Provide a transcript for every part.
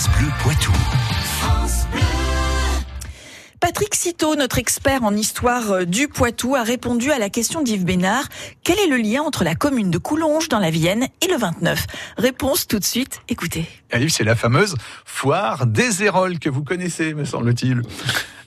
France Bleu Poitou. Patrick Citeau, notre expert en histoire euh, du Poitou, a répondu à la question d'Yves Bénard. Quel est le lien entre la commune de Coulonges dans la Vienne et le 29 Réponse tout de suite, écoutez. Yves, c'est la fameuse foire des Héroles que vous connaissez, me semble-t-il.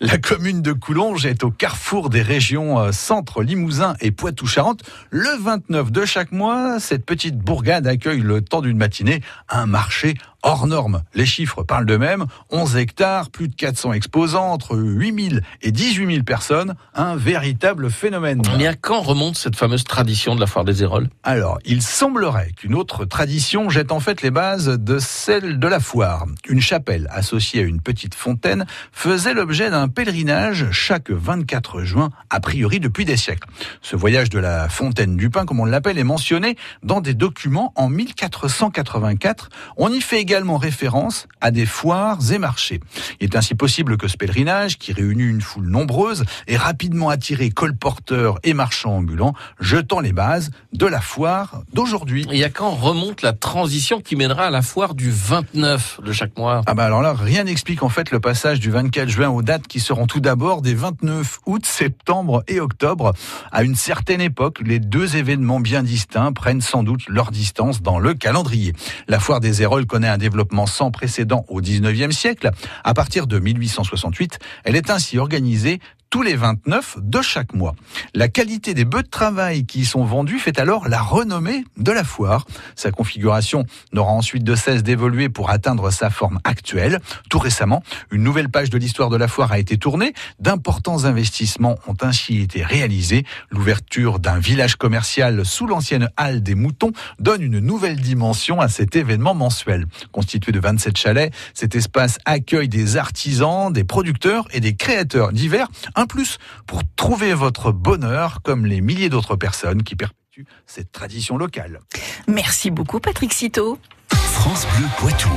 La commune de Coulonges est au carrefour des régions euh, Centre, Limousin et Poitou-Charentes. Le 29 de chaque mois, cette petite bourgade accueille le temps d'une matinée un marché hors norme. Les chiffres parlent d'eux-mêmes. 11 hectares, plus de 400 exposants, entre 8000 et 18 000 personnes. Un véritable phénomène. Mais à quand remonte cette fameuse tradition de la foire des Héroles Alors, il semblerait qu'une autre tradition jette en fait les bases de celle de la foire. Une chapelle associée à une petite fontaine faisait l'objet d'un pèlerinage chaque 24 juin, a priori depuis des siècles. Ce voyage de la fontaine du pain, comme on l'appelle, est mentionné dans des documents en 1484. On y fait également référence à des foires et marchés. Il est ainsi possible que ce pèlerinage, qui réunit une foule nombreuse, ait rapidement attiré colporteurs et marchands ambulants, jetant les bases de la foire d'aujourd'hui. Et à quand remonte la transition qui mènera à la foire du 29 de chaque mois Ah bah alors là, rien n'explique en fait le passage du 24 juin aux dates qui seront tout d'abord des 29 août, septembre et octobre. À une certaine époque, les deux événements bien distincts prennent sans doute leur distance dans le calendrier. La foire des Héroles connaît un développement sans précédent au 19e siècle. À partir de 1868, elle est ainsi organisée tous les 29 de chaque mois. La qualité des bœufs de travail qui y sont vendus fait alors la renommée de la foire. Sa configuration n'aura ensuite de cesse d'évoluer pour atteindre sa forme actuelle. Tout récemment, une nouvelle page de l'histoire de la foire a été tournée. D'importants investissements ont ainsi été réalisés. L'ouverture d'un village commercial sous l'ancienne halle des moutons donne une nouvelle dimension à cet événement mensuel. Constitué de 27 chalets, cet espace accueille des artisans, des producteurs et des créateurs divers un plus pour trouver votre bonheur comme les milliers d'autres personnes qui perpétuent cette tradition locale. Merci beaucoup Patrick Citeau. France Bleu Poitou.